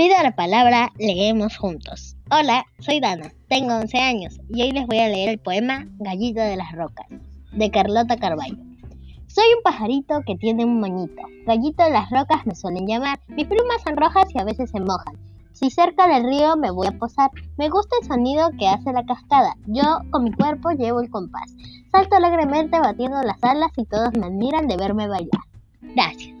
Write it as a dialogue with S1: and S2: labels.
S1: Pido la palabra, leemos juntos. Hola, soy Dana, tengo 11 años y hoy les voy a leer el poema Gallito de las Rocas, de Carlota Carballo. Soy un pajarito que tiene un moñito. Gallito de las rocas me suelen llamar. Mis plumas son rojas y a veces se mojan. Si cerca del río me voy a posar, me gusta el sonido que hace la cascada. Yo con mi cuerpo llevo el compás. Salto alegremente batiendo las alas y todos me admiran de verme bailar. Gracias.